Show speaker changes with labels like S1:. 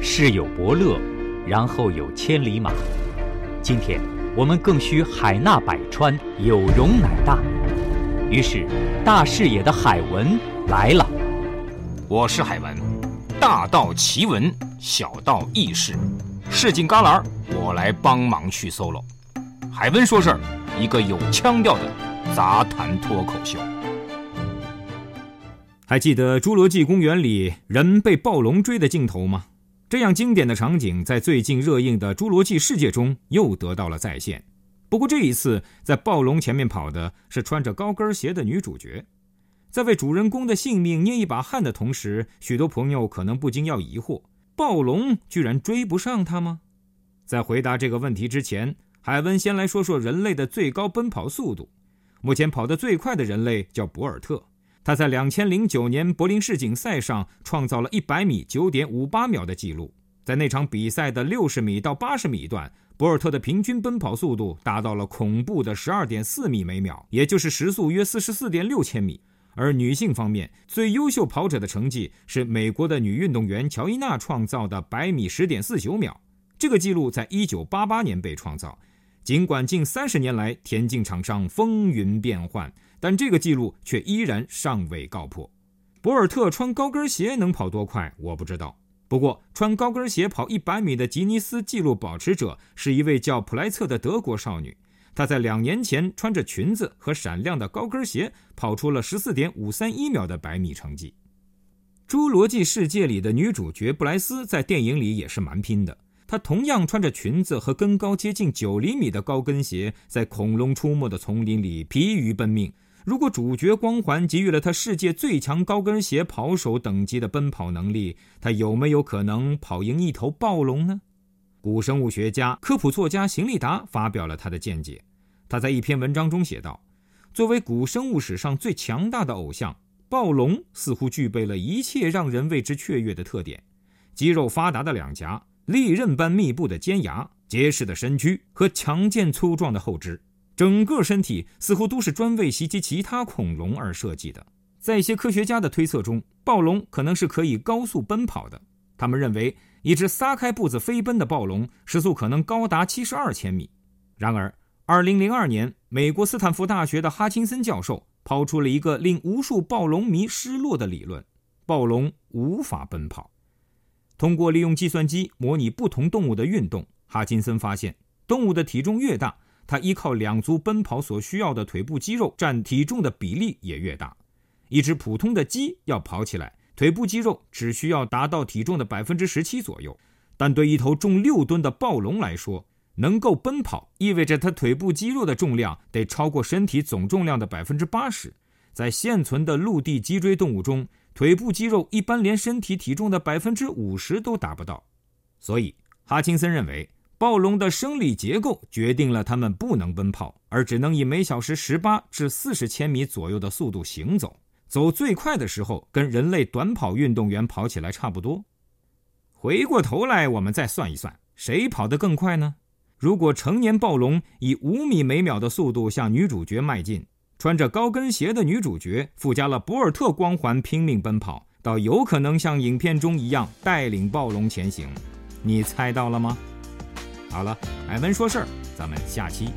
S1: 世有伯乐，然后有千里马。今天我们更需海纳百川，有容乃大。于是，大视野的海文来了。
S2: 我是海文，大道奇闻，小道轶事，市井旮旯，我来帮忙去 solo。海文说事儿，一个有腔调的杂谈脱口秀。
S3: 还记得《侏罗纪公园》里人被暴龙追的镜头吗？这样经典的场景在最近热映的《侏罗纪世界》中又得到了再现。不过这一次，在暴龙前面跑的是穿着高跟鞋的女主角。在为主人公的性命捏一把汗的同时，许多朋友可能不禁要疑惑：暴龙居然追不上他吗？在回答这个问题之前，海文先来说说人类的最高奔跑速度。目前跑得最快的人类叫博尔特。他在两千零九年柏林世锦赛上创造了一百米九点五八秒的纪录。在那场比赛的六十米到八十米段，博尔特的平均奔跑速度达到了恐怖的十二点四米每秒，也就是时速约四十四点六千米。而女性方面，最优秀跑者的成绩是美国的女运动员乔伊娜创造的百米十点四九秒。这个纪录在一九八八年被创造。尽管近三十年来田径场上风云变幻。但这个记录却依然尚未告破。博尔特穿高跟鞋能跑多快？我不知道。不过，穿高跟鞋跑一百米的吉尼斯纪录保持者是一位叫普莱策的德国少女。她在两年前穿着裙子和闪亮的高跟鞋，跑出了十四点五三一秒的百米成绩。《侏罗纪世界》里的女主角布莱斯在电影里也是蛮拼的。她同样穿着裙子和跟高接近九厘米的高跟鞋，在恐龙出没的丛林里疲于奔命。如果主角光环给予了他世界最强高跟鞋跑手等级的奔跑能力，他有没有可能跑赢一头暴龙呢？古生物学家、科普作家邢立达发表了他的见解。他在一篇文章中写道：“作为古生物史上最强大的偶像，暴龙似乎具备了一切让人为之雀跃的特点：肌肉发达的两颊、利刃般密布的尖牙、结实的身躯和强健粗壮的后肢。”整个身体似乎都是专为袭击其他恐龙而设计的。在一些科学家的推测中，暴龙可能是可以高速奔跑的。他们认为，一只撒开步子飞奔的暴龙时速可能高达七十二千米。然而，二零零二年，美国斯坦福大学的哈钦森教授抛出了一个令无数暴龙迷失落的理论：暴龙无法奔跑。通过利用计算机模拟不同动物的运动，哈钦森发现，动物的体重越大。它依靠两足奔跑所需要的腿部肌肉占体重的比例也越大。一只普通的鸡要跑起来，腿部肌肉只需要达到体重的百分之十七左右。但对一头重六吨的暴龙来说，能够奔跑意味着它腿部肌肉的重量得超过身体总重量的百分之八十。在现存的陆地脊椎动物中，腿部肌肉一般连身体体重的百分之五十都达不到。所以，哈钦森认为。暴龙的生理结构决定了它们不能奔跑，而只能以每小时十八至四十千米左右的速度行走。走最快的时候，跟人类短跑运动员跑起来差不多。回过头来，我们再算一算，谁跑得更快呢？如果成年暴龙以五米每秒的速度向女主角迈进，穿着高跟鞋的女主角附加了博尔特光环拼命奔跑，倒有可能像影片中一样带领暴龙前行。你猜到了吗？好了，艾文说事儿，咱们下期